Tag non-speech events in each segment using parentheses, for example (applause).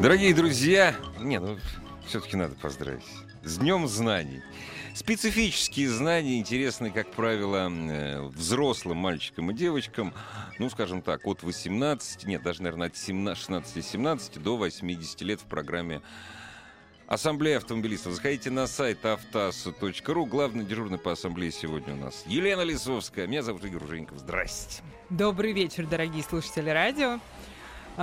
Дорогие друзья, не, ну все-таки надо поздравить. С Днем знаний. Специфические знания интересны, как правило, э, взрослым мальчикам и девочкам, ну, скажем так, от 18, нет, даже, наверное, от 16-17 до 80 лет в программе Ассамблея автомобилистов. Заходите на сайт автасу.ру. Главный дежурный по ассамблее сегодня у нас Елена Лисовская. Меня зовут Игорь Женьков. Здрасте. Добрый вечер, дорогие слушатели радио.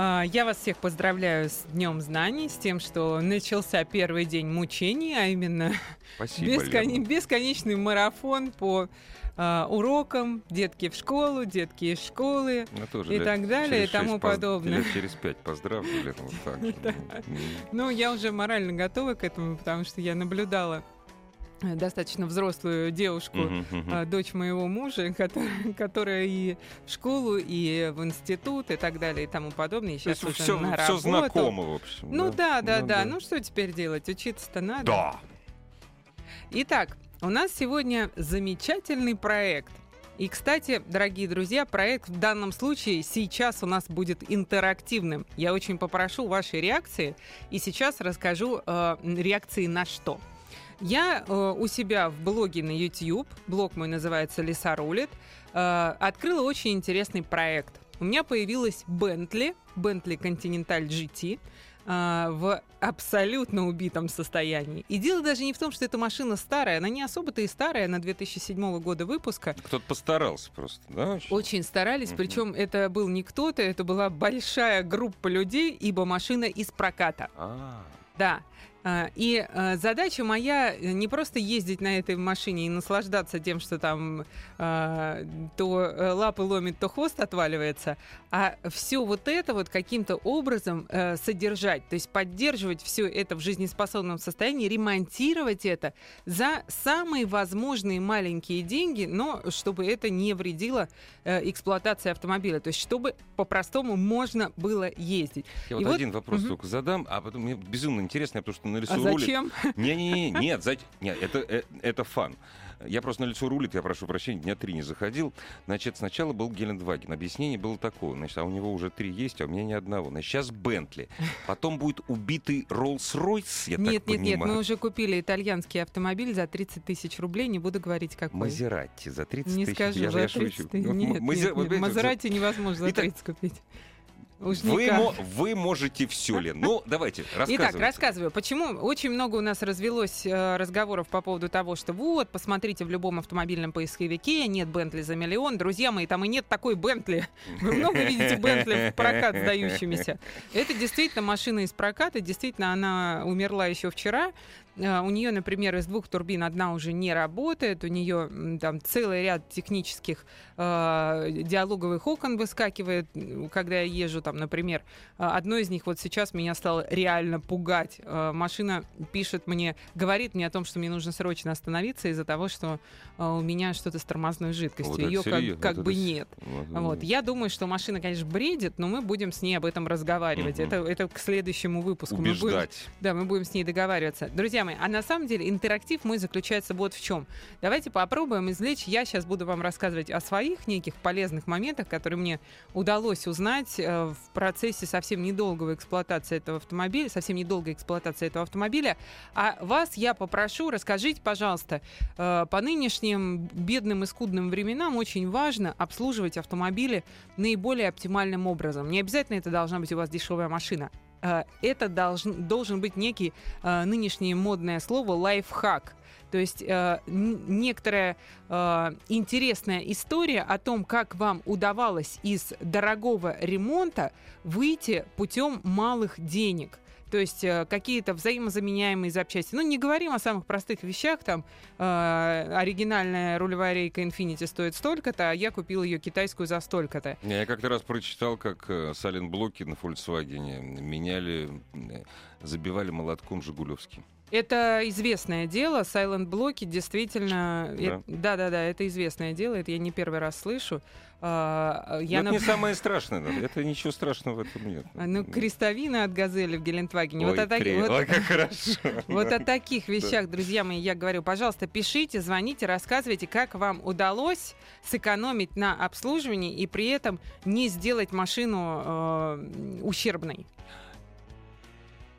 А, я вас всех поздравляю с Днем Знаний, с тем, что начался первый день мучений, а именно Спасибо, бескон... Бесконечный марафон по а, урокам, детки в школу, детки из школы Ну, тоже и так далее и тому поз- подобное. Лет через пять поздравлю, вот так. (laughs) Ну, я уже морально готова к этому, потому что я наблюдала э, достаточно взрослую девушку, мгм. а, дочь моего мужа, (laughs) которая, которая и в школу, и в институт, и так далее, и тому подобное. И То сейчас есть уже все, на все работу. знакомо, в общем. Ну да, да, да. Ну что теперь делать? Учиться-то надо. да. Итак, у нас сегодня замечательный проект. И, кстати, дорогие друзья, проект в данном случае сейчас у нас будет интерактивным. Я очень попрошу вашей реакции, и сейчас расскажу э, реакции на что. Я э, у себя в блоге на YouTube, блог мой называется «Лиса рулит», э, открыла очень интересный проект. У меня появилась Bentley, Bentley Continental GT, а, в абсолютно убитом состоянии. И дело даже не в том, что эта машина старая, она не особо-то и старая, она 2007 года выпуска. Кто-то постарался просто, да? очень? Очень старались, Мгм. причем это был не кто-то, это была большая группа людей, ибо машина из проката. А, Да. А, И а, задача моя э, не просто ездить на этой машине и наслаждаться тем, что там а, то э, лапы ломит, то хвост отваливается, а все вот это вот каким-то образом э, содержать, то есть поддерживать все это в жизнеспособном состоянии, ремонтировать это за самые возможные маленькие деньги, но чтобы это не вредило эксплуатации автомобиля, то есть чтобы по-простому можно было ездить. я И вот вот- один вопрос Мгм. только задам, а потом мне безумно интересно, потому что на лицо А рулит. зачем? Не-не-не, нет, за- нет, это, э, это фан. Я просто на лицо рулит, я прошу прощения, дня три не заходил. Значит, сначала был Гелендваген. Объяснение было такое. Значит, а у него уже три есть, а у меня ни одного. Значит, сейчас Бентли. Потом будет убитый Роллс-Ройс, я Нет, так нет, нет, понимаю. мы уже купили итальянский автомобиль за 30 тысяч рублей, не буду говорить какой. Мазератти за 30 Не тысяч. скажу, я, за я 30 шучу. тысяч. Ну, Нет, Мазе- нет, нет, Мазерати невозможно за Итак, 30 купить. Вы, вы можете все, Лен. Ну, давайте, рассказывайте. Итак, рассказываю, почему очень много у нас развелось э, разговоров по поводу того, что вот, посмотрите в любом автомобильном поисковике, нет Бентли за миллион. Друзья мои, там и нет такой Бентли. (laughs) Вы много видите Бентли в прокат сдающимися. Это действительно машина из проката, действительно она умерла еще вчера. Э, У нее, например, из двух турбин одна уже не работает, у нее там целый ряд технических э, диалоговых окон выскакивает, когда я езжу там, например, а, Одно из них вот сейчас меня стало реально пугать. А, Машина пишет мне, говорит мне о том, что мне нужно срочно остановиться из-за того, что а, у меня что-то с тормозной жидкостью. Вот Ее как, серьезно, как вот бы это нет. Вот, Вот. Я думаю, что машина, конечно, бредит, но мы будем с ней об этом разговаривать. Мгм. Это, это к следующему выпуску. Мы будем- Убеждать. да, мы будем с ней договариваться. Друзья мои, а на самом деле интерактив мой заключается вот в чем. Давайте попробуем извлечь. Я сейчас буду вам рассказывать о своих неких полезных моментах, которые мне удалось узнать э, в процессе совсем недолгого эксплуатации этого автомобиля, совсем недолгой эксплуатации этого автомобиля. А вас я попрошу, расскажите, пожалуйста, э, по нынешним бедным и скудным временам очень важно обслуживать автомобили наиболее оптимальным образом. Не обязательно это должна быть у вас дешевая машина. Э, Это должен, должен быть некий э, нынешнее модное слово лайфхак. То есть э, некоторая э, интересная история о том, как вам удавалось из дорогого ремонта выйти путем малых денег. То есть э, какие-то взаимозаменяемые запчасти. Ну, не говорим о самых простых вещах, там э, оригинальная рулевая рейка Infiniti стоит столько-то, а я купил ее китайскую за столько-то. Я как-то раз прочитал, как э, сален-блоки на Volkswagen меняли, забивали молотком Жигулевским. Это известное дело. Silent блоки действительно. Да. Да, да, да, это известное дело. Это я не первый раз слышу. А, я Но нап- Это не самое страшное. да. Это ничего страшного в этом нет. А, Ну, крестовина от газели в Гелендвагене. Вот Ой, о таки- кре- вот- Ой, как хорошо. (laughs) Вот о таких вещах, друзья мои, я говорю, пожалуйста, пишите, звоните, рассказывайте, как вам удалось сэкономить на обслуживании и при этом не сделать машину э, ущербной.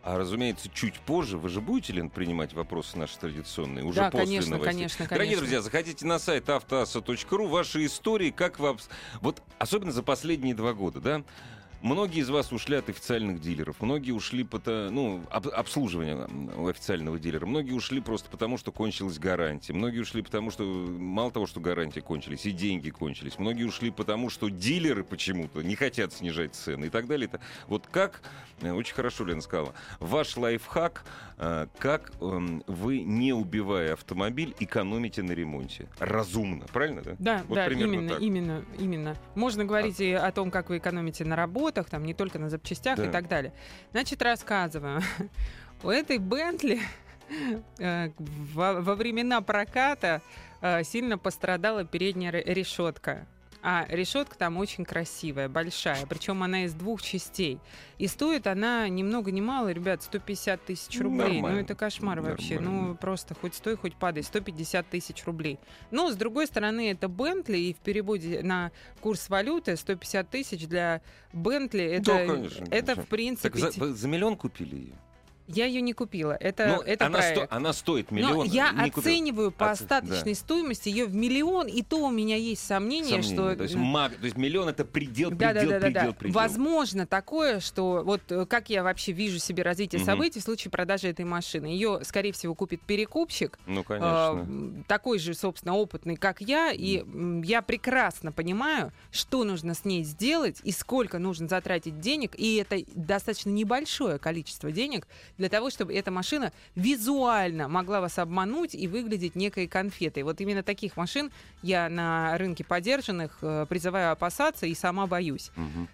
А, разумеется, чуть позже вы же будете, Лен, принимать вопросы наши традиционные? Уже да, после конечно, новостей. конечно, конечно. Дорогие друзья, заходите на сайт автоаса.ру, ваши истории, как вы... Вот особенно за последние два года, да? Многие из вас ушли от официальных дилеров, многие ушли по ну, об- обслуживания у официального дилера, многие ушли просто потому, что кончилась гарантия, многие ушли потому, что мало того, что гарантии кончились, и деньги кончились, многие ушли потому, что дилеры почему-то не хотят снижать цены и так далее. Вот как, э, очень хорошо Лена сказала, ваш лайфхак, э, как эм, вы, не убивая автомобиль, экономите на ремонте. Разумно, правильно, да? Да, Вот да, именно, так. именно, именно. Можно говорить и о том, как вы экономите на работах, там не только на запчастях Да. и так далее. Значит, рассказываю. (laughs) У этой Бентли э, во, времена проката э, сильно пострадала передняя ре- решетка. А решетка там очень красивая, большая. Причем она из двух частей. И стоит она ни много ни мало, ребят, 150 тысяч Ну, рублей. Ну, нормально. это кошмар вообще. Нормально. Ну, просто хоть стой, хоть падай. 150 тысяч рублей. Но, с другой стороны, это Бентли, и в переводе на курс валюты 150 тысяч для Бентли, это, Да, конечно, это конечно. в принципе... Так за, за миллион купили ее? Я ее не купила. Это, Ну, это она, проект. сто- она стоит миллион. Но я не купил. оцениваю по Оце- остаточной стоимости ее в миллион, и то у меня есть сомнение, Сомнение. что... То есть, маг- то есть миллион это предел, Да, да, предел, да, да, предел, да. предел. Возможно такое, что вот э, как я вообще вижу себе развитие Мгм. событий в случае продажи этой машины. Ее, скорее всего, купит перекупщик, Ну, э, конечно. м, такой же, собственно, опытный, как я, и м, я прекрасно понимаю, что нужно с ней сделать и сколько нужно затратить денег, и это достаточно небольшое количество денег для того, чтобы эта машина визуально могла вас обмануть и выглядеть некой конфетой. Вот именно таких машин я на рынке подержанных э, призываю опасаться и сама боюсь.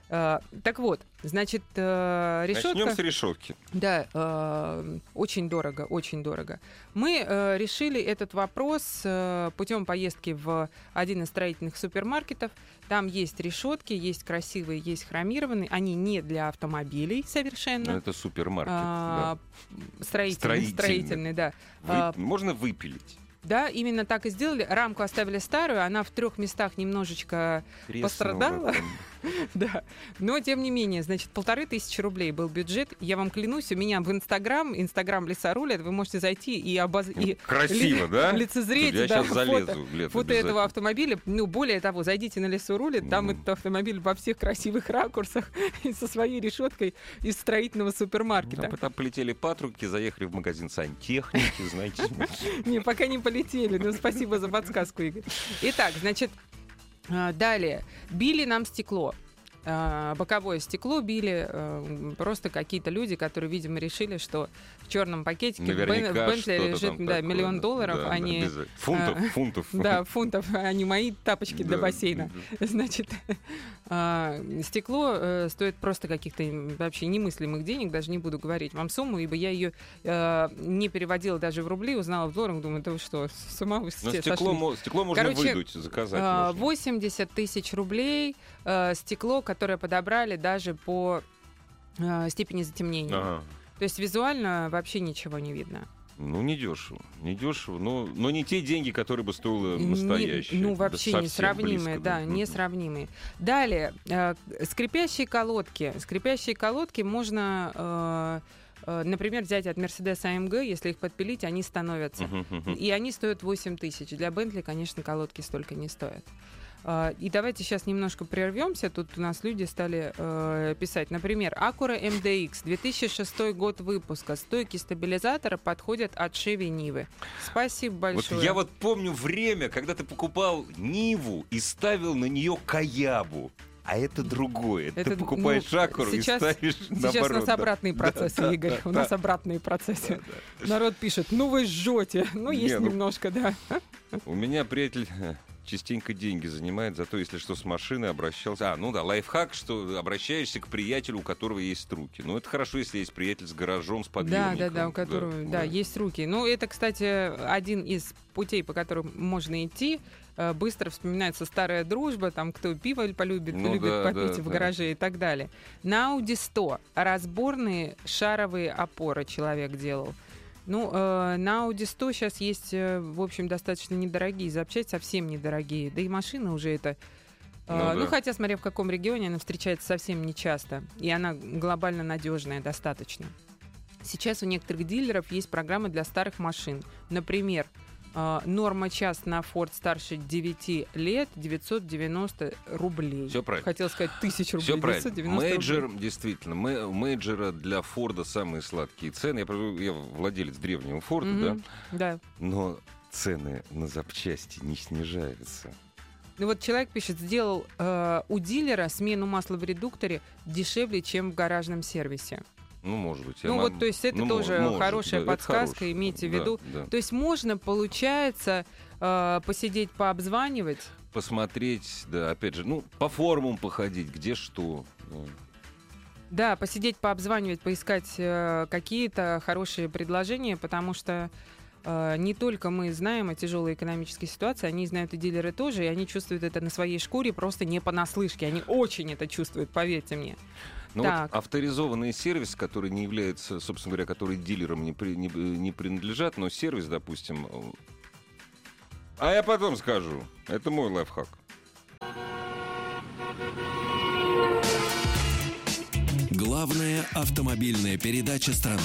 Э, так вот, значит, э, решетка... Начнем с решетки. Да, э, очень дорого, очень дорого. Мы э, решили этот вопрос э, путем поездки в один из строительных супермаркетов. Там есть решетки, есть красивые, есть хромированные. Они не для автомобилей совершенно. Это супермаркет. А, строительный, Строительный. строительный, да. да. а, Вы- Можно выпилить. Да, именно так и сделали. Рамку оставили старую, она в трех местах немножечко Пострадала? Треснуло там. (laughs) Да, но тем не менее, значит, полторы тысячи рублей был бюджет. Я вам клянусь, у меня в Инстаграм, Инстаграм Леса рулет, вы можете зайти и, обоз... и Красиво, да? (laughs) лицезреть Я да, сейчас залезу. Фото этого автомобиля. Ну, более того, зайдите на Лесу рулет, там этот автомобиль во всех красивых ракурсах (laughs) и со своей решеткой из строительного супермаркета. Там, там полетели патрубки, заехали в магазин сантехники, знаете. Не, пока не полетели. Ну, спасибо за подсказку, Игорь. Итак, значит, далее. Били нам стекло. А, Боковое стекло били э, просто какие-то люди, которые, видимо, решили, что в черном пакетике в Бен- Наверняка в Бентли лежит да, такое, миллион да. долларов, Да, они обязательно. Фунтов, а, фунтов. (laughs) да, фунтов, а не мои тапочки для бассейна. да. (laughs) Значит, а, стекло э, стоит просто каких-то вообще немыслимых денег, даже не буду говорить вам сумму, ибо я ее э, не переводила даже в рубли, узнала в долларах, думаю, да вы что, с ума вы Но все стекло, мо- стекло можно Короче, выдуть, заказать. А, можно. 80 тысяч рублей э, стекло, которое подобрали даже по э, степени затемнения. Ага. То есть визуально вообще ничего не видно. Ну, не дешево. Не дешево, но, но не те деньги, которые бы стоило Не- настоящие. ну, Да вообще совсем несравнимые, близко, да, Мгм. несравнимые. Далее, э, скрипящие колодки. Скрипящие колодки можно, э, э, например, взять от Mercedes AMG, если их подпилить, они становятся. Мгм, мгм. И они стоят 8 тысяч. Для Бентли, конечно, колодки столько не стоят. А, И давайте сейчас немножко прервемся. Тут у нас люди стали э, писать. Например, Acura MDX, 2006 год выпуска. Стойки стабилизатора подходят от Chevy Нивы. Спасибо Вот большое. я вот помню время, когда ты покупал Ниву и ставил на нее Каябу. А это другое. Это, Ты покупаешь ну, шакуру сейчас- и ставишь Сейчас наоборот. у нас да. обратные Да, процессы, да, Игорь. да, у нас да. обратные процессы. Да, Народ пишет, ну вы жжете. Ну, Не, есть ну- немножко, да. У меня приятель частенько деньги занимает, зато если что с машиной обращался... А, ну да, лайфхак, что обращаешься к приятелю, у которого есть руки. Ну, это хорошо, если есть приятель с гаражом, с Да, подъемником. да, да, у которого, да, есть руки. Ну, это, кстати, один из путей, по которым можно идти. Э, Быстро вспоминается старая дружба, там, кто пиво полюбит, Ну любит да, попить да, в да. гараже и так далее. На Audi 100 разборные шаровые опоры человек делал. Ну, э, на Audi 100 сейчас есть, э, в общем, достаточно недорогие запчасти, совсем недорогие. Да и машина уже это... э, Ну Ну, да. хотя, смотря в каком регионе, она встречается совсем нечасто. И она глобально надежная достаточно. Сейчас у некоторых дилеров есть программы для старых машин. Например, э, норма час на Ford старше 9 лет 990 рублей. Все правильно. Хотел сказать тысяч рублей. Все правильно. 990 Major, рублей. действительно, мэ- Major а для Форда самые сладкие цены. Я, я владелец древнего Форда, да, Мгм. Да. но цены на запчасти не снижаются. Ну вот человек пишет, сделал э, у дилера смену масла в редукторе дешевле, чем в гаражном сервисе. Ну, может быть. я ну мам- вот, то есть это ну, тоже может, хорошая да, подсказка, хорошее. имейте в Да, виду. да. То есть можно, получается, э, посидеть, пообзванивать. Посмотреть, да, опять же, ну, по форумам походить, где что. да. Да, посидеть, пообзванивать, поискать э, какие-то хорошие предложения, потому что э, не только мы знаем о тяжелой экономической ситуации, они знают и дилеры тоже, и они чувствуют это на своей шкуре просто не понаслышке. Они очень это чувствуют, поверьте мне. Ну Так. вот авторизованный сервис, который не является, собственно говоря, который дилерам не, при- не, не принадлежат, но сервис, допустим... э, А я потом скажу. Это мой лайфхак. Главная автомобильная передача страны.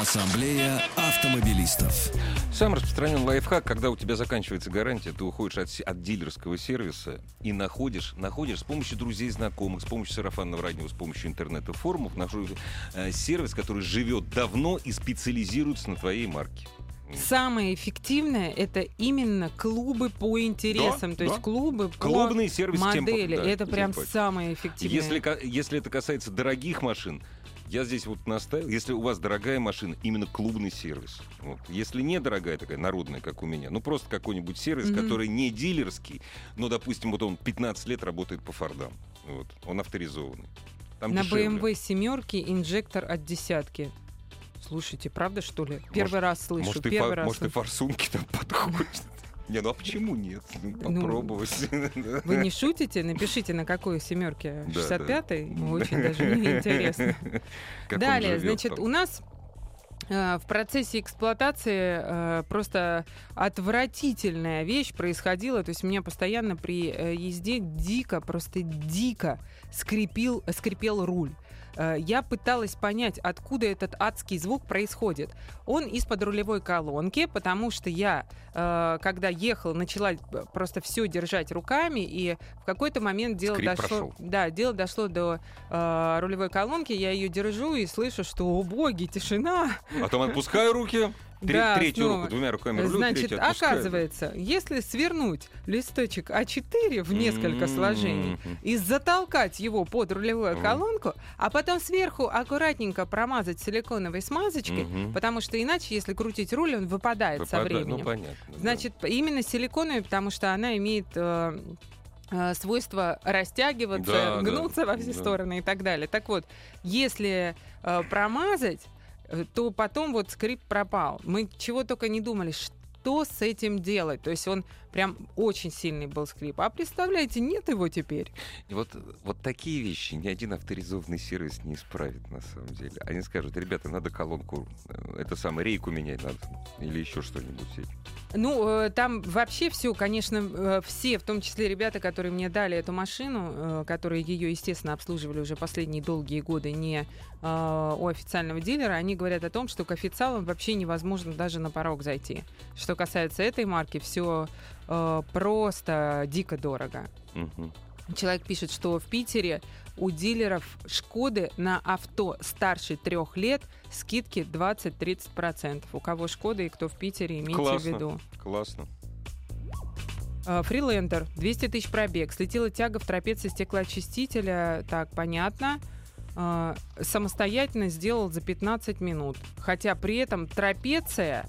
Ассамблея автомобилистов. Самый распространенный лайфхак, когда у тебя заканчивается гарантия, ты уходишь от, от дилерского сервиса и находишь, находишь с помощью друзей, знакомых, с помощью сарафанного радио, с помощью интернета, форумов, находишь э, сервис, который живет давно и специализируется на твоей марке. Самое эффективное это именно клубы по интересам, Да, то есть да. клубы по Клубный сервис тем модели. да, это тем прям самое эффективное. Если, если это касается дорогих машин, я здесь вот настаивал, если у вас дорогая машина, именно клубный сервис. Вот. Если не дорогая такая, народная, как у меня, ну просто какой-нибудь сервис, Мгм. который не дилерский, но, допустим, вот он 15 лет работает по фордам. Вот. Он авторизованный. Там На дешевле. BMW семерки инжектор от десятки. Слушайте, правда что ли? Первый раз слышу. Может, и, первый фа- раз может, и слышу. форсунки там (laughs) подходят. Не, ну а почему нет? Ну, Ну, Попробовать. (laughs) Вы не шутите? Напишите, на какой семерке? Да, 65-й? Ну, (laughs) Очень даже мне интересно. Как Далее, значит, там. у нас э, в процессе эксплуатации э, просто отвратительная вещь происходила. То есть меня постоянно при э, езде дико, просто дико скрипел, скрипел руль. Э, Я пыталась понять, откуда этот адский звук происходит. Он из-под рулевой колонки, потому что я, э, когда ехала, начала э, просто все держать руками, и в какой-то момент дело Скрип дошло, прошел. да, дело дошло до рулевой колонки, я ее держу и слышу, что, о боги, тишина. А Потом отпускаю руки, тре- Да, третью снова. руку, двумя руками рулю, Значит, оказывается, если свернуть листочек А4 в несколько М-м-м. сложений и затолкать его под рулевую Мгм. колонку, а потом сверху аккуратненько промазать силиконовой смазочкой, Мгм. потому что иначе, если крутить руль, он выпадает со Выпада- временем. Ну, понятно. да. Значит, именно силиконовой, потому что она имеет э, э, свойство растягиваться, Да, да, гнуться во все да. стороны и так далее. Так вот, если э, промазать, то потом вот скрип пропал. Мы чего только не думали, что с этим делать. То есть он прям очень сильный был скрип. А представляете, нет его теперь. И вот, вот такие вещи ни один авторизованный сервис не исправит, на самом деле. Они скажут, ребята, надо колонку, э, это самое, рейку менять надо. Или еще что-нибудь. Ну, э, там вообще все, конечно, э, все, в том числе ребята, которые мне дали эту машину, э, которые ее, естественно, обслуживали уже последние долгие годы не э, у официального дилера, они говорят о том, что к официалам вообще невозможно даже на порог зайти. Что касается этой марки, все просто дико дорого. Человек пишет, что в Питере у дилеров Шкоды на авто старше трех лет скидки 20-30%. У кого Шкода и кто в Питере, имейте в Классно. виду. Классно. Э, Фрилендер, 200 тысяч пробег. Слетела тяга в трапеции стеклоочистителя. Так, понятно. Э, Самостоятельно сделал за 15 минут. Хотя при этом трапеция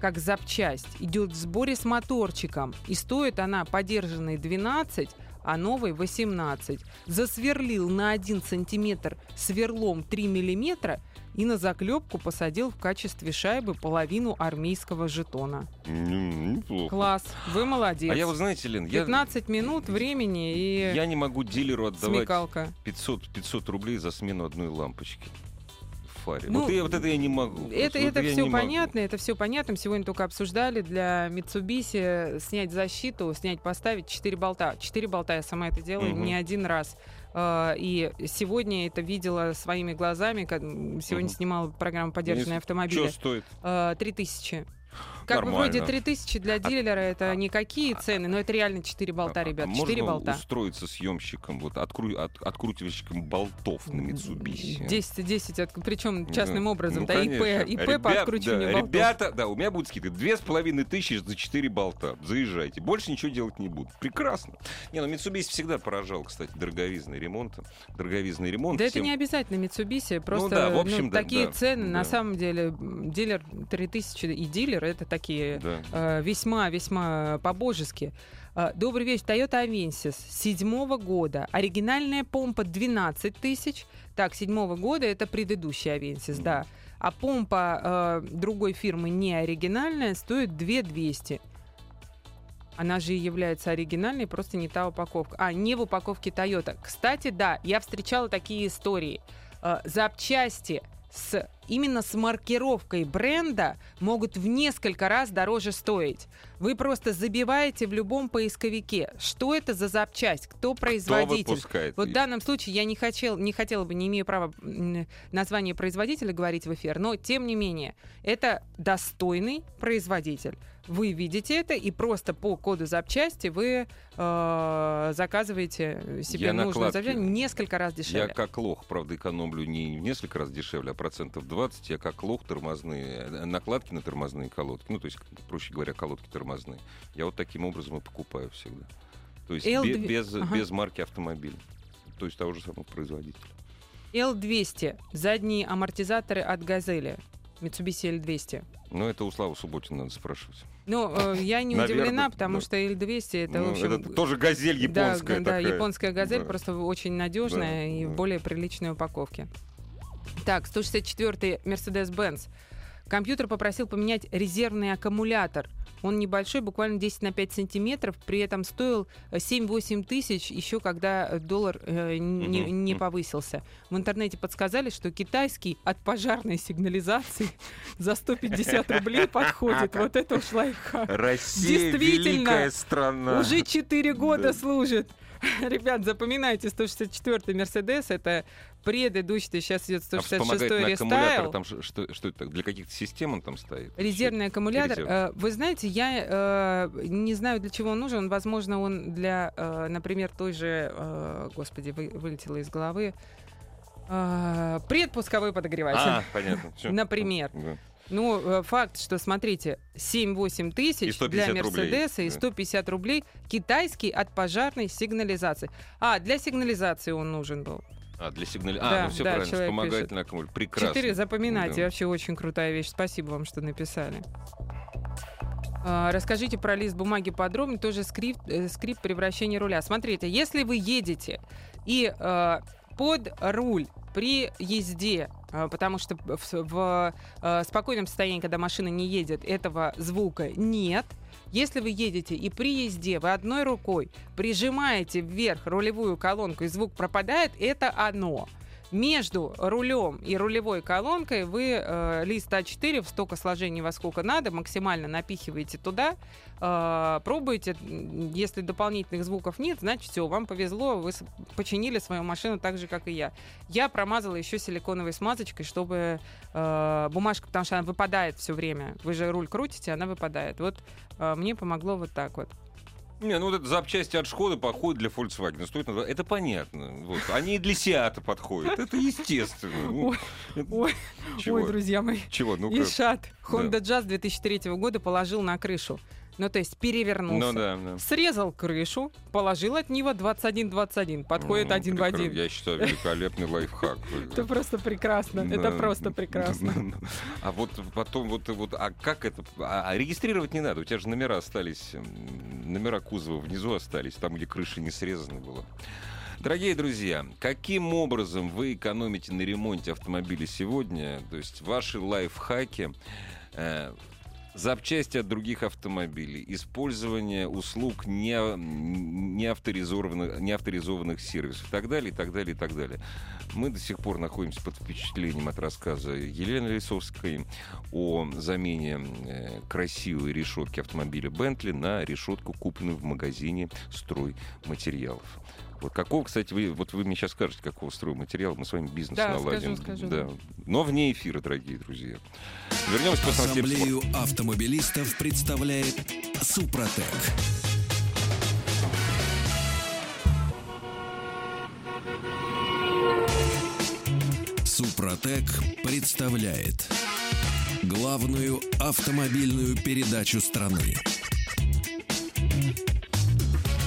как запчасть идет в сборе с моторчиком. И стоит она подержанной 12, а новой 18. Засверлил на 1 сантиметр сверлом 3 миллиметра и на заклепку посадил в качестве шайбы половину армейского жетона. Неплохо. Класс, вы молодец. А я, вы знаете, Лен, я, 15 минут времени и я не могу дилеру отдавать смекалка. 500, 500 рублей за смену одной лампочки в фаре. Ну, вот, я, вот это я не могу. Это, вот это я все не могу. понятно, это все понятно. Мы Сегодня только обсуждали для Mitsubishi снять защиту, снять, поставить 4 болта. 4 болта я сама это делаю Мгм. не один раз. Э, И сегодня это видела своими глазами. Сегодня Мгм. снимала программу «Поддержанные Что автомобили». стоит? Э, 3000. Как бы Нормально. вроде 3000 для дилера это а- никакие цены, но это реально 4 болта, А- а ребят. можно 4 болта. устроиться съемщиком, вот откру- от- откручивальщиком болтов на Mitsubishi? 10, 10, причем Да. частным образом. Ну, да, ИП, конечно. ИП Ребят, по откручиванию да, болтов. Ребята, да, у меня будет скидка. Две с половиной тысячи за четыре болта. Заезжайте. Больше ничего делать не буду. Прекрасно. Не, ну Mitsubishi всегда поражал, кстати, дороговизной ремонтом. Дороговизный ремонт. Да это всем- не обязательно Mitsubishi, просто да, в ну, общем, да, такие да, цены, да. на самом деле, дилер 3000 и дилер это такие Да. э, весьма-весьма по-божески. Э, Добрый вечер, Toyota Avensis седьмого года. Оригинальная помпа 12 тысяч. Так, седьмого года это предыдущий Avensis, да. А помпа э, другой фирмы не оригинальная стоит 2200. Она же и является оригинальной, просто не та упаковка. А, не в упаковке Toyota. Кстати, да, я встречала такие истории. Э, запчасти с именно с маркировкой бренда могут в несколько раз дороже стоить. Вы просто забиваете в любом поисковике, что это за запчасть, кто Кто производитель. выпускает? Вот в данном случае я не, хотел, не хотела бы, не имею права название производителя говорить в эфир, но тем не менее, это достойный производитель. Вы видите это, и просто по коду запчасти вы э, заказываете себе Я нужную запчасть несколько раз Я дешевле. как лох, правда, экономлю не в несколько раз дешевле, а процентов 20. Я как лох тормозные, э, накладки на тормозные колодки, ну, то есть, проще говоря, колодки тормозные. Я вот таким образом и покупаю всегда. То есть L2 бе- без, Ага. без марки автомобиля. То есть того же самого производителя. L200. Задние амортизаторы от «Газели». Mitsubishi L200. Но это у Славы Субботина надо спрашивать. Ну, э, я не Наверное, удивлена, потому да. что L200 это, Ну, в общем... это тоже газель японская да, да, японская газель, Да. просто очень надежная Да, и в более приличной упаковке. Так, 164-й Mercedes-Benz. Компьютер попросил поменять резервный аккумулятор. Он небольшой, буквально 10 на 5 сантиметров, при этом стоил э, 7-8 тысяч, еще когда э, доллар э, не, не повысился. В интернете подсказали, что китайский от пожарной сигнализации (laughs) за 150 рублей подходит. Вот это уж лайфхак. Россия Действительно, великая страна. Уже 4 года Да. служит. (laughs) Ребят, запоминайте, 164-й Мерседес это предыдущий, сейчас идет А 166-й вспомогательный аккумулятор, рестайл. там что, что это? Для каких-то систем он там стоит? Резервный аккумулятор. Резерв. Э, Вы знаете, я э, не знаю, для чего он нужен. Возможно, он для, э, например, той же, э, господи, вы- вылетело из головы, э, предпусковой подогреватель. А, понятно. (laughs) Например. Да. Ну, э, факт, что, смотрите, 7-8 И тысяч 150 для рублей. Мерседеса и Да. 150 рублей китайский от пожарной сигнализации. А, для сигнализации он нужен был. А, для сигнали... Да, А, ну все да, правильно, вспомогательный аккумулятор. Прекрасно. Четыре запоминайте, Да. вообще очень крутая вещь. Спасибо вам, что написали. А, Расскажите про лист бумаги подробно, тоже скрипт, э, скрипт превращения руля. Смотрите, если вы едете и э, под руль при езде, потому что в, в, э, спокойном состоянии, когда машина не едет, этого звука нет. Если вы едете и при езде вы одной рукой прижимаете вверх рулевую колонку и звук пропадает, это оно. Между рулем и рулевой колонкой вы э, лист А4 в столько сложений во сколько надо, максимально напихиваете туда, э, пробуете. Если дополнительных звуков нет, значит все, вам повезло, вы починили свою машину так же, как и я. Я промазала еще силиконовой смазочкой, чтобы э, бумажка, потому что она выпадает все время. Вы же руль крутите, она выпадает. Вот э, мне помогло вот так вот. Не, ну вот это запчасти от Шкоды подходят для Volkswagen. Стоит Это понятно. Вот. Они и для Сиата подходят. Это естественно. Ну, Ой, это- ой, Чего? Ой, друзья мои. Чего? Ну-ка. Ишат Honda Jazz 2003 года положил на крышу. Ну, то есть перевернулся. Ну да, да. Срезал крышу, положил от него 21-21. Подходит Ну, один в один. Я считаю, великолепный лайфхак. Это просто прекрасно. Это просто прекрасно. (laughs) А вот потом вот вот, а как это? А, а регистрировать не надо. У тебя же номера остались, номера кузова внизу остались, там где крыша не срезана была. Дорогие друзья, каким образом вы экономите на ремонте автомобиля сегодня? То есть ваши лайфхаки, э, запчасти от других автомобилей, использование услуг не, не, авторизованных, не авторизованных сервисов и так далее, и так далее, и так далее. Мы до сих пор находимся под впечатлением от рассказа Елены Лисовской о замене э, красивой решетки автомобиля Бентли на решетку, купленную в магазине стройматериалов. Вот какого, кстати, вы, вот вы мне сейчас скажете, какого стройматериала, мы с вами бизнес Да, наладим. скажу, скажу, да. Но вне эфира, дорогие друзья. Вернемся спорта. Ассамблею автомобилистов представляет Супротек. Супротек представляет главную автомобильную передачу страны.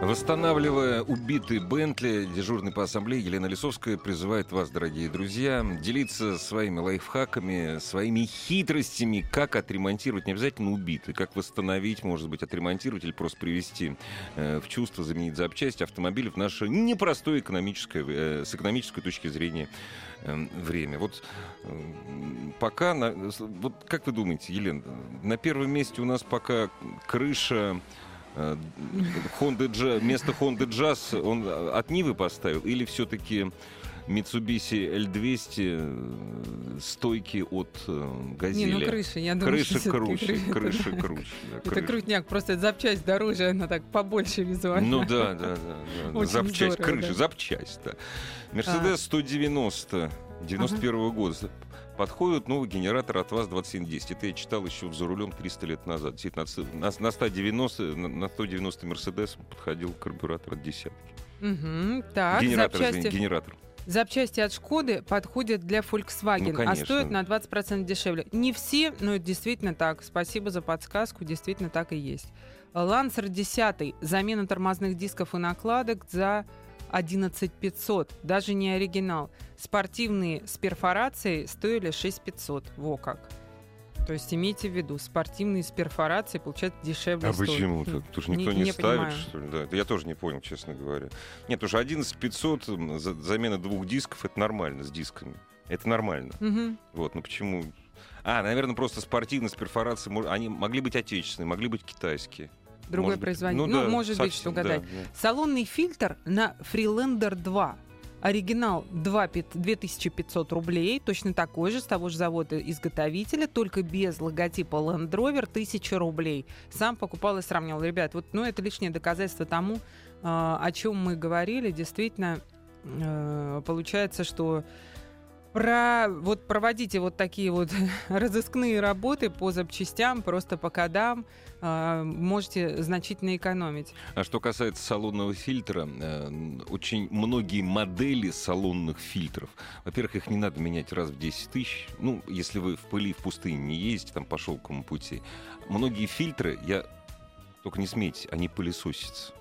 Восстанавливая убитый Бентли, дежурный по ассамблее Елена Лисовская призывает вас, дорогие друзья, делиться своими лайфхаками, своими хитростями, как отремонтировать, не обязательно убитый, как восстановить, может быть, отремонтировать или просто привести э, в чувство, заменить запчасти автомобилей в наше непростое экономическое, э, с экономической точки зрения э, время. Вот э, пока, на- вот как вы думаете, Елена, на первом месте у нас пока крыша Honda Jazz, вместо Honda Jazz он от Нивы поставил или все-таки Mitsubishi L200 э, стойки от э, Не, Газели? ну крыша, я думаю, Крыша что круче, кры- крыша это- круче. да, (laughs) Это крыша. крутняк, просто запчасть дороже, она так побольше визуально. Ну да, да, да. да. (laughs) Запчасть, здорово, крыша, да. запчасть, да. Мерседес 190 91 года. Подходит новый генератор от вас 2710. Это я читал еще за рулем 300 лет назад. Действительно, на, на 190, на на 190 Мерседес подходил карбюратор от десятки. Мгм, Так, генератор, запчасти, извини, генератор. запчасти от Шкоды подходят для Volkswagen, Ну, а стоят на 20% дешевле. Не все, но это действительно так. Спасибо за подсказку, действительно так и есть. Lancer 10, замена тормозных дисков и накладок за 11 500, даже не оригинал. Спортивные с перфорацией стоили 6 500, во как. То есть имейте в виду, спортивные с перфорацией получают дешевле А стоят. почему? Хм, Тут, тут же никто не- не, не ставит, понимаю. что ли? Да, это я тоже не понял, честно говоря. Нет, уже 11500 м, за- замена двух дисков это нормально с дисками. Это нормально. Мгм. Вот, ну почему? А, наверное, просто спортивность, перфорации, мож- они могли быть отечественные, могли быть китайские. Другой Может быть. производитель. Ну, да, может быть, совсем, что гадать. да, да. Салонный фильтр на Freelander 2. Оригинал 2 пят- 2500 рублей, точно такой же, с того же завода-изготовителя, только без логотипа Land Rover 1000 рублей. Сам покупал и сравнивал. Ребят, вот, ну, это лишнее доказательство тому, а, о чем мы говорили. Действительно, э, получается, что про вот проводите вот такие вот (laughs) разыскные работы по запчастям, просто по кодам, а, можете значительно экономить. А что касается салонного фильтра, э, очень многие модели салонных фильтров, во-первых, их не надо менять раз в 10 тысяч, ну, если вы в пыли, в пустыне не ездите, там, по шелковому пути. Многие фильтры, я только не смейтесь, они пылесосятся.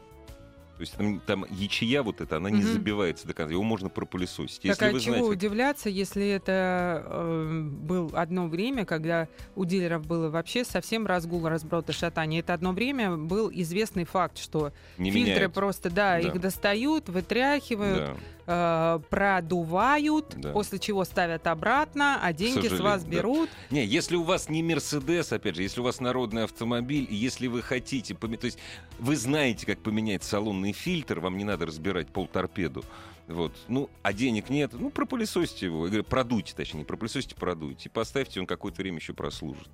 То есть там, там ячея вот эта, она не Мгм. забивается до конца, его можно пропылесосить. Так Если а вы чего знаете, удивляться, если это э, был одно время, когда у дилеров было вообще совсем разгул, разброд и шатание. Это одно время был известный факт, что не фильтры меняют. просто, да, Да. их достают, вытряхивают, Да. Э, продувают, Да. после чего ставят обратно, а деньги с вас да. берут. Не, если у вас не Мерседес, опять же, если у вас народный автомобиль, если вы хотите то есть вы знаете, как поменять салонный фильтр, вам не надо разбирать полторпеду, вот, ну, а денег нет, ну, пропылесосьте его, продуйте, точнее, не пропылесосьте, продуйте, и поставьте, он какое-то время еще прослужит.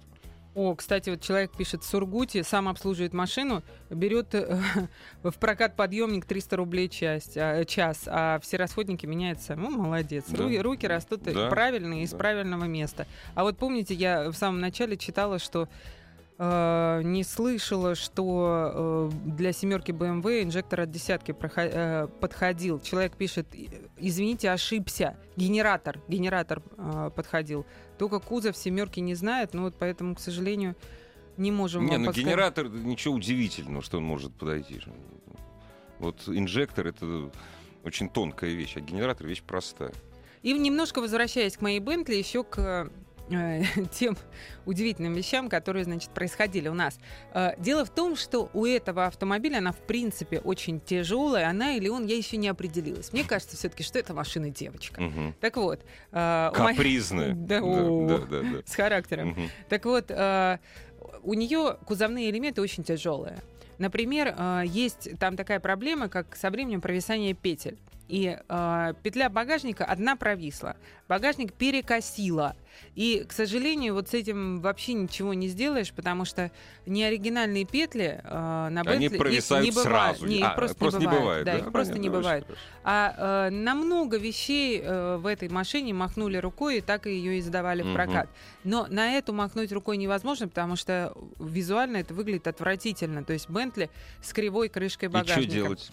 О, кстати, вот человек пишет, в Сургуте сам обслуживает машину, берет э, (laughs) в прокат подъемник 300 рублей часть, а, час, а все расходники меняются. Ну, молодец. Да. Ру- руки растут Да. правильные из Да. правильного места. А вот помните, я в самом начале читала, что Э, не слышала, что э, для семерки BMW инжектор от десятки проход- э, подходил. Человек пишет, «И- извините, ошибся. Генератор, генератор э, подходил. Только кузов семерки не знает, но вот поэтому, к сожалению, не можем Не, ну подсказать. генератор, ничего удивительного, что он может подойти. Вот инжектор — это очень тонкая вещь, а генератор — вещь простая. И немножко возвращаясь к моей Бентли, еще к э, (laughs) тем удивительным вещам, которые, значит, происходили у нас. Э, Дело в том, что у этого автомобиля она, в принципе, очень тяжелая. Она или он, я еще не определилась. Мне кажется все-таки, что это машина девочка. Мгм. Так вот. э, Капризная. (laughs) Да, Да, да, да. С характером. Мгм. Так вот, э, у нее кузовные элементы очень тяжелые. Например, э, есть там такая проблема, как со временем провисания петель. И э, петля багажника одна провисла, багажник перекосила. И, к сожалению, вот с этим вообще ничего не сделаешь, потому что неоригинальные петли э, на Они Bentley их провисают не бывает. сразу. Не, их А, просто, не бывает. Да, их просто Понятно, не очень бывает. хорошо. А э, на много вещей э, в этой машине махнули рукой и так ее и сдавали в Мгм. прокат. Но на эту махнуть рукой невозможно, потому что визуально это выглядит отвратительно. То есть Бентли с кривой крышкой И что багажника. делать?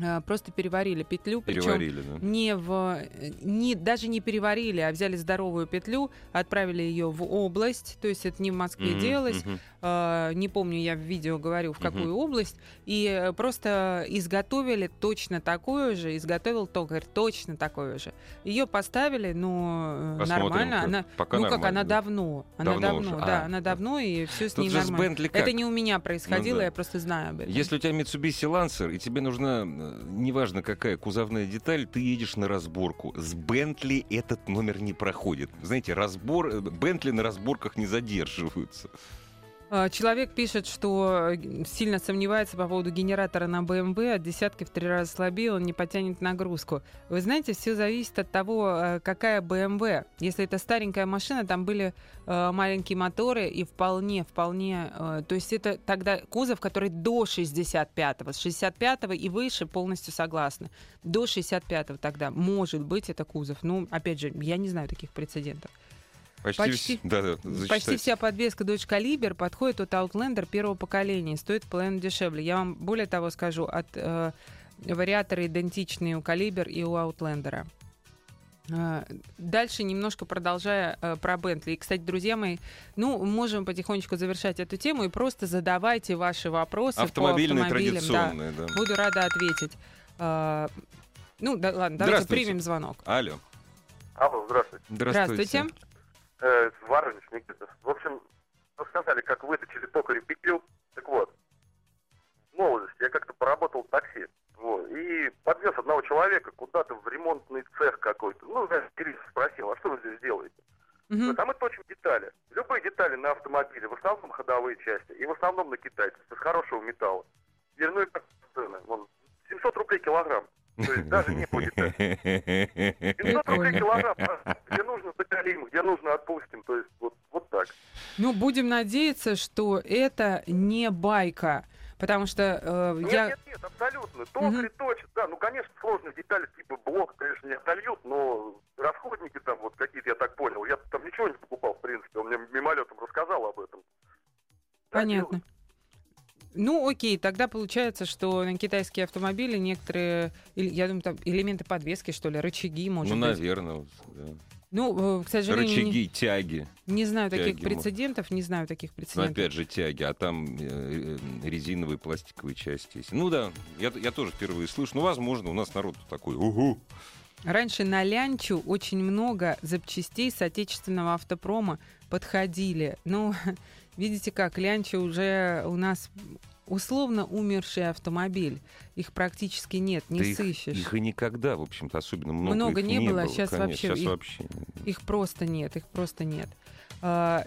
Э, Просто переварили петлю, причем Переварили, да? не в не даже не переварили, а взяли здоровую петлю, отправили ее в область, то есть это не в Москве Мгм, делалось, мгм. Э, не помню, я в видео говорю, в какую Мгм. область, и э, просто изготовили точно такое же, изготовил токарь точно такое же. Ее поставили, но э, Посмотрим, нормально, как. она, Пока ну как нормально, она да. давно, она Давно давно, уже. да, А, она давно и все с Тут ней с нормально. Как? Это не у меня происходило, Ну да. я просто знаю об этом. Если у тебя Mitsubishi Lancer, и тебе нужна, э, неважно какая кузовная деталь, ты едешь на разборку. С Бентли этот номер не проходит. Знаете, разбор... э, Бентли на разборках не задерживаются. А, Человек пишет, что э, сильно сомневается по поводу генератора на BMW, от десятки в три раза слабее, он не потянет нагрузку. Вы знаете, все зависит от того, э, какая BMW. Если это старенькая машина, там были э, маленькие моторы, и вполне, вполне... то есть это тогда кузов, который до 65-го. С 65-го и выше полностью согласны. До 65-го тогда может быть это кузов. Ну, опять же, я не знаю таких прецедентов. Почти, Почти- Да, да, Почти вся подвеска Dodge Caliber подходит от Outlander первого поколения, стоит половину дешевле. Я вам более того скажу, от э, вариаторы идентичные у Caliber и у Outlander. Э, Дальше немножко продолжая э, про Бентли. И, кстати, друзья мои, ну, можем потихонечку завершать эту тему и просто задавайте ваши вопросы Автомобильные, по автомобилям. Да. традиционные, да. Буду рада ответить. Э, ну, да, ладно, давайте примем звонок. Алло. Алло, здравствуйте. Здравствуйте. Здравствуйте. Э, Воронеж, Никита. В общем, рассказали, как выточили токарю петлю. Так вот, в молодости я как-то поработал в такси. Вот, и подвез одного человека куда-то в ремонтный цех какой-то. Ну, Крис спросил, а что вы здесь делаете? Говорит, А мы точим детали. Любые детали на автомобиле, в основном ходовые части, и в основном на китайцев, из хорошего металла. Дверной цены, вон, 700 рублей килограмм. То есть даже не по деталям. (laughs) 700 рублей килограмм, нужно отпустим, то есть вот, вот так. Ну, будем надеяться, что это не байка. Потому что э, Нет, я... нет, нет, абсолютно. Токари точат, да, ну, конечно, сложные детали типа блок, конечно, не отольют, но расходники там вот какие-то, я так понял, я там ничего не покупал, в принципе, он мне мимолетом рассказал об этом. Понятно. Ну, окей, тогда получается, что на китайские автомобили некоторые, я думаю, там элементы подвески, что ли, рычаги, может Ну, быть. наверное. вот, да. Ну, э, к сожалению, не, Рычаги, тяги. не знаю таких тяги, может. прецедентов, не знаю таких Ну, прецедентов. опять же, тяги, а там э, э, резиновые пластиковые части есть. Ну да, я, я тоже впервые слышу. Ну, возможно, у нас народ такой. Угу. Раньше на лянчу очень много запчастей с отечественного автопрома подходили. Ну, (laughs) видите как, лянча уже у нас условно умерший автомобиль. Их практически нет, не Да их, сыщешь. их и никогда, в общем-то, особенно много, Много их не не было, было. щас конечно. вообще Щас их- вообще. Их просто нет, их просто нет. А,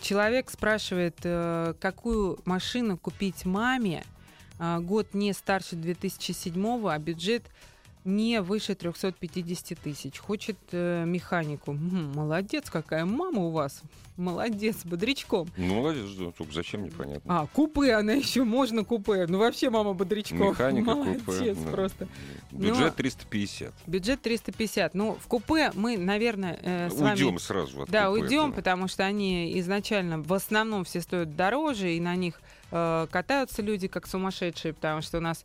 Человек спрашивает, э, какую машину купить маме, а, год не старше 2007, а бюджет не выше 350 тысяч. Хочет э, механику. М, молодец, какая мама у вас. Молодец, бодрячком. Ну, молодец, да, только зачем, непонятно. А, купе она еще, можно купе. Ну, вообще мама бодрячком. Механика, Молодец купе, да. просто. Бюджет Но- 350. Бюджет 350. Ну, в купе мы, наверное, э, с вами... Уйдем сразу от Да, купе, уйдем, да. потому что они изначально в основном все стоят дороже, и на них э, катаются люди как сумасшедшие, потому что у нас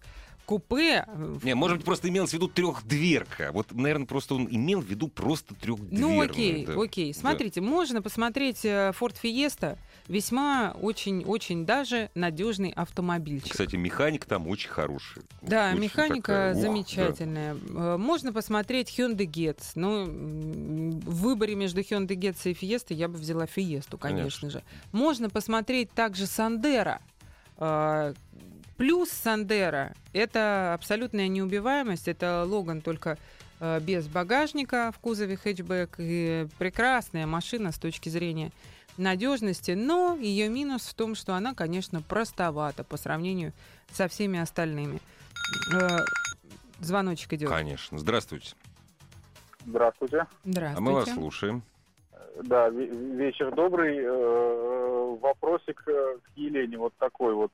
купе... э, Не, может быть, просто имелось в виду трехдверка. Вот, наверное, просто он имел в виду просто трехдверную. Ну окей, да. окей. Да. Смотрите, можно посмотреть э, Ford Fiesta. Весьма очень-очень даже надежный автомобильчик. Кстати, механик там очень хороший. Да, Очень механика такая, да. замечательная. Э, Можно посмотреть Hyundai Getz. Ну, в выборе между Hyundai Getz и Fiesta я бы взяла Fiesta, конечно, же. Можно посмотреть также Sandero. Плюс Сандера — это абсолютная неубиваемость. Это Логан только э, без багажника в кузове хэтчбэк. И прекрасная машина с точки зрения надежности. Но ее минус в том, что она, конечно, простовата по сравнению со всеми остальными. Э, Звоночек идет. Конечно. Здравствуйте. Здравствуйте. Здравствуйте. А мы вас слушаем. Да, ве- вечер добрый. Э, Вопросик к Елене вот такой вот.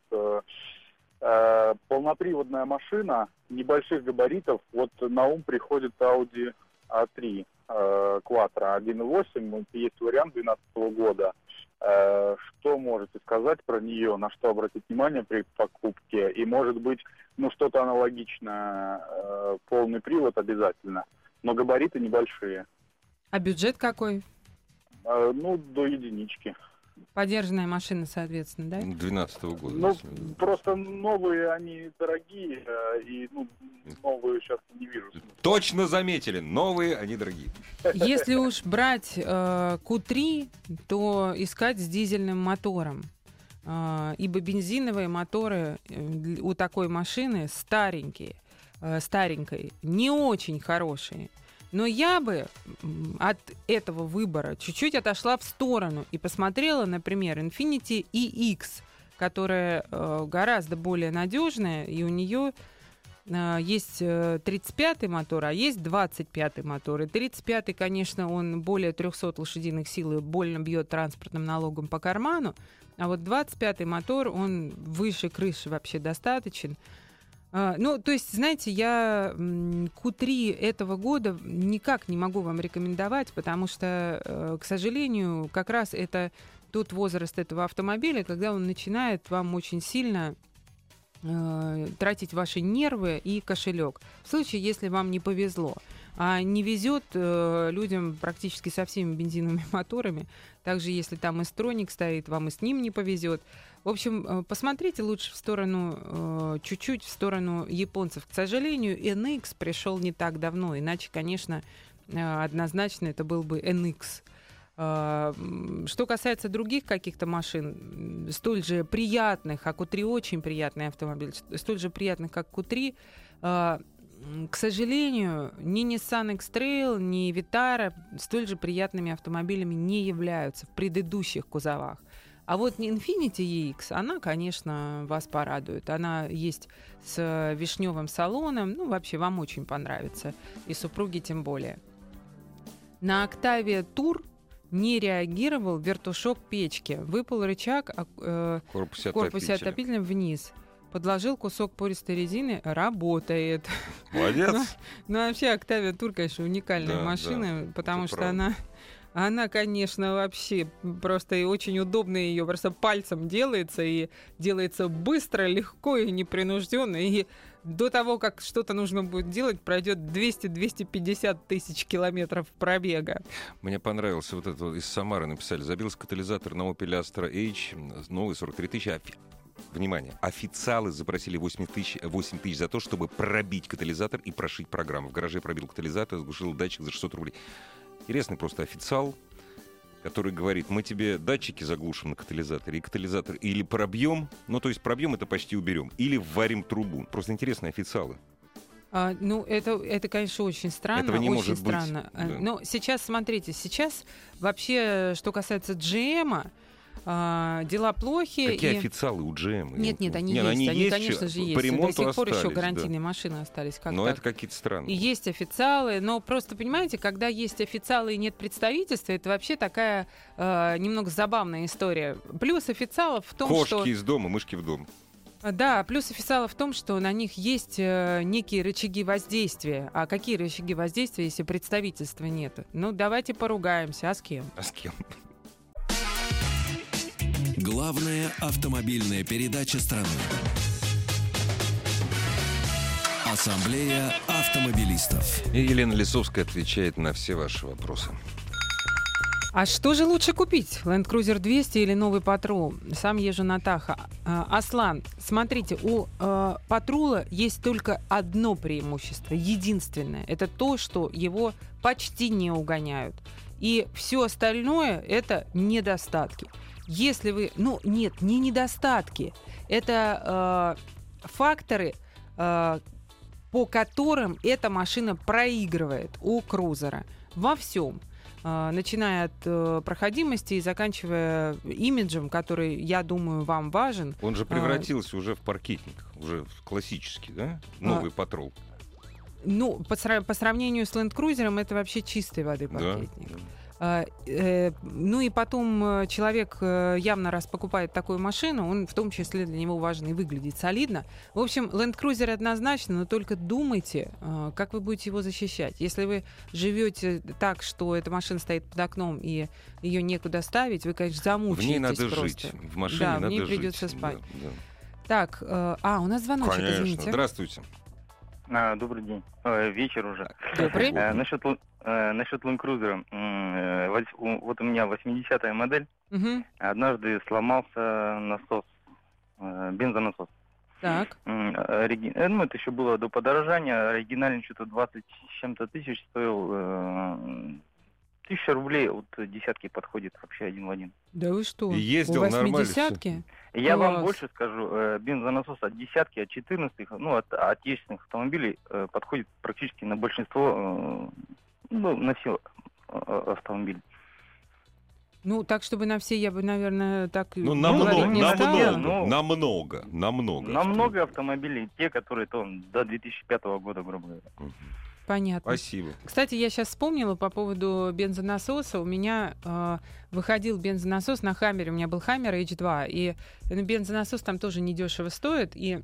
Э, э, Полноприводная машина небольших габаритов. Вот на ум приходит Audi A3 э, Quattro 1.8. Вот Есть вариант 2012 года. Э, Что можете сказать про нее? На что обратить внимание при покупке? И может быть, ну что-то аналогичное, э, полный привод обязательно. Но габариты небольшие. А бюджет какой? А, Ну, до единички. Подержанная машина, соответственно, да? 12 года. Ну, если- просто новые они дорогие, э, и ну, новые сейчас не вижу. смысла. Точно заметили. Новые, они дорогие. Если (laughs) уж брать э, Q3, то искать с дизельным мотором. Э, ибо бензиновые моторы э, у такой машины старенькие, э, старенькой, не очень хорошие. Но я бы от этого выбора чуть-чуть отошла в сторону и посмотрела, например, Infiniti EX, которая э, гораздо более надежная, и у нее э, есть э, 35-й мотор, а есть 25-й мотор. И 35-й, конечно, он более 300 лошадиных сил и больно бьет транспортным налогом по карману. А вот 25-й мотор, он выше крыши вообще достаточен. А, Ну, то есть, знаете, я м, Q3 этого года никак не могу вам рекомендовать, потому что, э, к сожалению, как раз это тот возраст этого автомобиля, когда он начинает вам очень сильно э, тратить ваши нервы и кошелек. В случае, если вам не повезло. А не везет э, людям практически со всеми бензиновыми моторами. Также, если там эстроник стоит, вам и с ним не повезет. В общем, э, посмотрите лучше в сторону, э, чуть-чуть в сторону японцев. К сожалению, NX пришел не так давно, иначе, конечно, э, однозначно это был бы NX. Что касается других каких-то машин, столь же приятных, а Q3 очень приятный автомобиль, столь же приятных, как Q3, а, м, к сожалению, ни Nissan X-Trail, ни Vitara столь же приятными автомобилями не являются в предыдущих кузовах. А вот Infiniti EX, она, конечно, вас порадует. Она есть с вишневым салоном. Ну, вообще, вам очень понравится. И супруге тем более. На Octavia Tour не реагировал вертушок печки. Выпал рычаг а, э, В корпусе отопителя. вниз. Подложил кусок пористой резины, работает. Молодец. (laughs) Ну, вообще, Octavia Tour, конечно, уникальная Да, машина, потому что правда. она, она, конечно, вообще просто и очень удобно ее просто пальцем делается, и делается быстро, легко и непринужденно. И до того, как что-то нужно будет делать, пройдет 200-250 тысяч километров пробега. Мне понравился вот это из Самары написали. Забился катализатор на Opel Astra H, новый 43 тысячи. Внимание, официалы запросили 8 тысяч, 8 тысяч за то, чтобы пробить катализатор и прошить программу. В гараже пробил катализатор, заглушил датчик за 600 рублей. Интересный просто официал, который говорит, мы тебе датчики заглушим на катализаторе, и катализатор или пробьем, ну то есть пробьем это почти уберем, или варим трубу. Просто интересные официалы. А, ну, это, это, конечно, очень странно. Этого не очень может быть, странно. А, да. Но сейчас, смотрите, сейчас вообще, что касается GM, а, дела плохи. Какие и- официалы у GM? Нет, нет, они Не, ну есть, они, есть, конечно же, есть. По До ремонту сих пор еще остались, да. гарантийные машины остались. Как Но так? это какие-то И странные. есть официалы, но просто понимаете, когда есть официалы и нет представительства, это вообще такая э, немного забавная история. Плюс официалов в том, Кошки что из дома, мышки в дом. да, плюс официалов в том, что на них есть э, некие рычаги воздействия. А какие рычаги воздействия, если представительства нет? Ну, давайте поругаемся. А с кем? А с кем? Главная автомобильная передача страны. Ассамблея автомобилистов. И Елена Лисовская отвечает на все ваши вопросы. А что же лучше купить? Land Cruiser 200 или новый Патрул? Сам езжу на Таха. А, Аслан, смотрите, у э, Патрула есть только одно преимущество, единственное. Это то, что его почти не угоняют. И все остальное это недостатки. Если вы... Ну, нет, не недостатки. Это э, факторы, э, по которым эта машина проигрывает у крузера во всем. А, начиная от э, проходимости и заканчивая имиджем, который, я думаю, вам важен. Он же превратился уже в паркетник, уже в классический, да? А. Новый патрул. Ну, по, по сравнению с Land Cruiser это вообще чистой воды Да. паркетник. А, э, ну и потом э, человек э, явно раз покупает такую машину, он в том числе для него важно и выглядеть солидно. В общем, Land Cruiser однозначно, но только думайте, э, как вы будете его защищать. Если вы живете так, что эта машина стоит под окном и ее некуда ставить, вы, конечно, В замучаетесь ней надо просто. жить. В машине Да, в надо ней жить. придется Да, спать. да. Так, э, а, у нас звоночек, Конечно. извините. Здравствуйте. А, добрый день. Э, вечер уже. Добрый. Э, насчет, э, насчет Land Cruiser. Э, вот у меня 80-я модель. Мгм. Однажды сломался насос, э, бензонасос. Так, орigi- э, Ну, это еще было до подорожания. Оригинальный что-то 20 с чем-то тысяч стоил. э, Тысяча рублей от десятки подходит вообще один в один. да вы что? И ездил у нормально восьмидесятки? Я Класс. вам больше скажу, э, бензонасос от десятки, от 14, ну, от отечественных автомобилей э, подходит практически на большинство, э, ну, на все э, автомобили. Ну, так, чтобы на все я бы, наверное, так Ну, намного, не намного, стала. ну, намного, намного. На много автомобилей, те, которые то, до 2005 года, грубо говоря. Понятно. Спасибо. Кстати, я сейчас вспомнила по поводу бензонасоса. У меня э, выходил бензонасос на Хаммере. У меня был Хаммер H2. И ну, бензонасос там тоже недешево стоит. И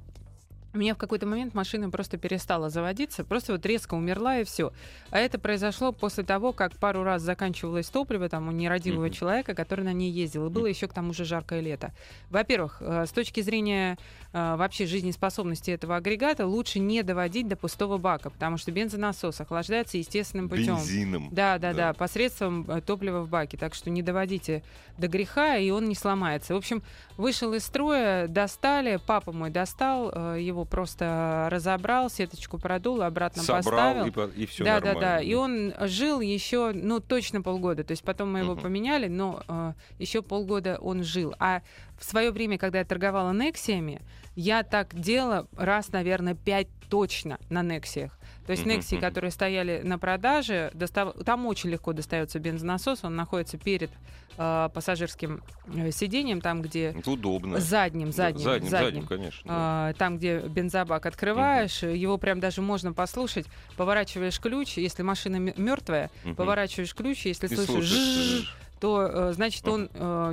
у меня в какой-то момент машина просто перестала заводиться, просто вот резко умерла и все. А это произошло после того, как пару раз заканчивалось топливо там у нерадивого Мгм. человека, который на ней ездил. И было еще к тому же жаркое лето. Во-первых, э, с точки зрения э, вообще жизнеспособности этого агрегата, лучше не доводить до пустого бака, потому что бензонасос охлаждается естественным путем. Бензином. Да, да, Да. да, посредством э, топлива в баке. Так что не доводите до греха, и он не сломается. В общем, вышел из строя, достали, папа мой достал, э, просто разобрал, сеточку продул, обратно Собрал поставил. и, и все да, нормально. да, да. И он жил еще, ну, точно полгода. То есть потом мы его Мгм. поменяли, но э, еще полгода он жил. А в свое время, когда я торговала Нексиями, я так делала раз, наверное, пять точно на Нексиях. То есть мгм. которые стояли на продаже, достав- там очень легко достается бензонасос. Он находится перед э, пассажирским э, сиденьем, там, где Это удобно. задним, Да, задним, задним, задним. задним, конечно. да. А, там, где бензобак открываешь, его прям даже можно послушать. Поворачиваешь ключ, если машина мертвая, Мгм. поворачиваешь ключ, если И слышишь «жжж», то э, значит он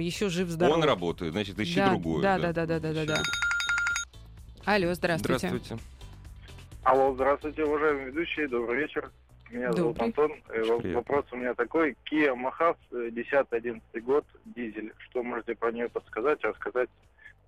еще жив здоров. Он работает, значит, ищи Да, другое. да, да, да, да, да, да, да. Алло, здравствуйте. Здравствуйте. Алло, здравствуйте, уважаемые ведущие, добрый вечер. Меня зовут Добрый. Антон. Э, приятно. Вопрос у меня такой. Kia Mahaz, 10-11 год, дизель. Что можете про нее подсказать, рассказать?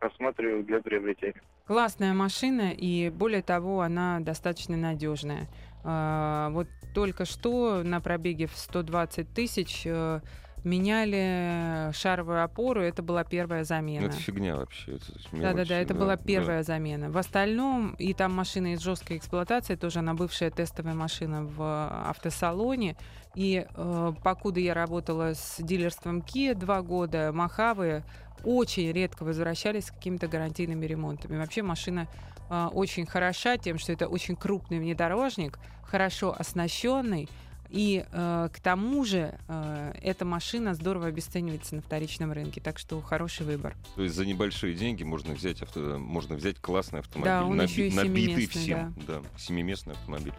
Рассматриваю для приобретения. Классная машина, и более того, она достаточно надежная. А, вот только что на пробеге в 120 тысяч э, меняли шаровую опору, это была первая Ну, замена. это фигня вообще. это Да, да, да, это мелочи, была да. первая замена. В остальном, и там машина из жесткой эксплуатации, тоже она бывшая тестовая машина в э, автосалоне. И э, покуда я работала с дилерством Kia два года, Махавы очень редко возвращались с какими-то гарантийными ремонтами. Вообще машина э, очень хороша тем, что это очень крупный внедорожник, хорошо оснащенный, И э, к тому же э, эта машина здорово обесценивается на вторичном рынке, так что хороший выбор. То есть за небольшие деньги можно взять, авто, можно взять классный автомобиль, Да, он еще и набитый всем. Да. семиместный автомобиль.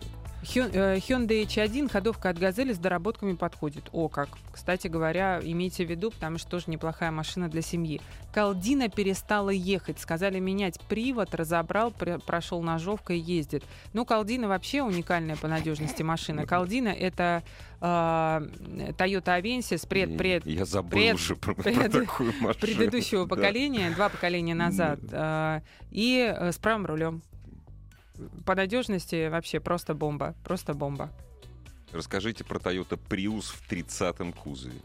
Э, Hyundai H1 ходовка от «Газели» с доработками подходит. О, как. Кстати говоря, имейте в виду, потому что тоже неплохая машина для семьи. Калдина перестала ехать. Сказали менять привод, разобрал, пр- прошел ножовкой, ездит. Ну, Калдина вообще уникальная по надежности машина. Калдина — это э, Toyota Avensis пред, пред, Я забыл пред- уже про, про пред- такую (laughs) машину. предыдущего Да. поколения, два поколения назад, э, и с правым рулем. По надежности вообще просто бомба, просто бомба. Расскажите про Toyota Prius в 30-м кузове.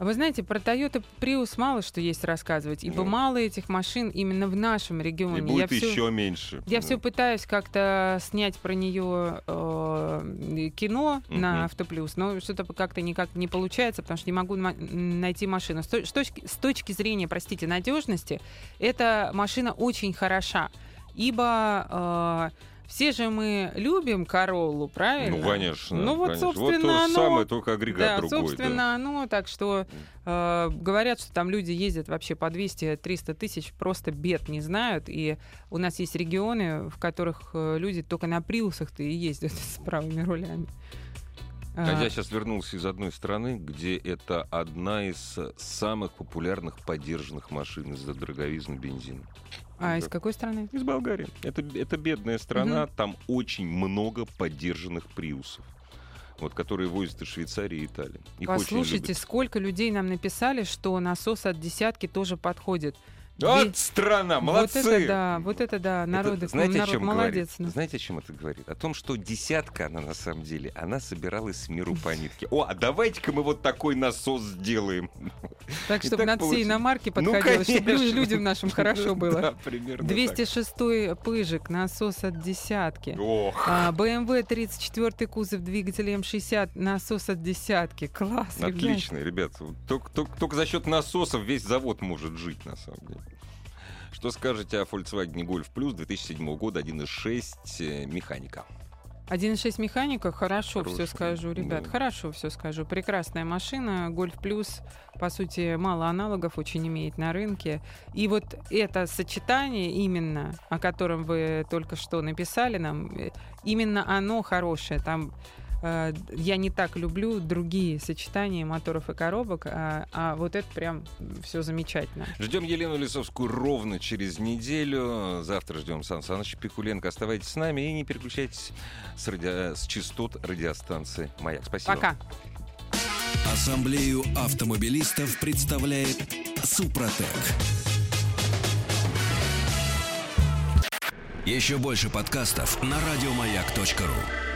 А Вы знаете, про Toyota Prius мало что есть рассказывать, ибо Ну. мало этих машин именно в нашем И регионе. будет я еще меньше. Я Да. все пытаюсь как-то снять про нее э, кино Мгм. на Автоплюс, но что-то как-то никак не получается, потому что не могу найти машину. С точки, с точки зрения, простите, надежности, эта машина очень хороша, ибо э, все же мы любим Короллу, правильно? Ну, конечно. Ну, вот, конечно. собственно, вот то же оно- самое, только агрегат Да, другой. да. собственно, оно, так что э, говорят, что там люди ездят вообще по 200-300 тысяч, просто бед не знают, и у нас есть регионы, в которых э, люди только на приусах-то и ездят (laughs) с правыми рулями. А А, я сейчас вернулся из одной страны, где это одна из самых популярных поддержанных машин из-за дороговизны бензина. А из какой страны? Из Болгарии. Это, это бедная страна, там очень много поддержанных приусов. Вот, которые возят из Швейцарии и Италии. Их Послушайте, сколько людей нам написали, что насос от десятки тоже подходит. Вот Ве- страна, молодцы! Вот это да, вот это да, народ, Это знаете, народ о чем молодец. говорит? ну. Знаете, о чем это говорит? О том, что десятка, она на самом деле, она собиралась с миру по нитке. О, а давайте-ка мы вот такой насос сделаем. Так, И чтобы всей получилось. иномарки Ну, подходило, чтобы (laughs) людям нашим хорошо было. Да, примерно так. 206 пыжик, насос от десятки. А, BMW 34 кузов, двигатель М60, насос от десятки. Класс, отлично, ребят. Только за счет насосов весь завод может жить, на самом деле. Что скажете о Volkswagen Golf Plus 2007 года 1.6 э, механика? 1.6 механика, хорошо Хорошая, все скажу, ребят, да. хорошо все скажу. Прекрасная машина, Гольф Плюс, по сути, мало аналогов очень имеет на рынке. И вот это сочетание именно, о котором вы только что написали нам, э, именно оно хорошее. Там э, я не так люблю другие сочетания моторов и коробок, а, а вот это прям все замечательно. Ждем Елену Лисовскую ровно через неделю. Завтра ждем Сан Саныча Пикуленко. Оставайтесь с нами и не переключайтесь с, радио- с частот радиостанции «Маяк». Спасибо. Пока. Ассамблею автомобилистов представляет Супротек. Еще больше подкастов на радиомаяк.ру.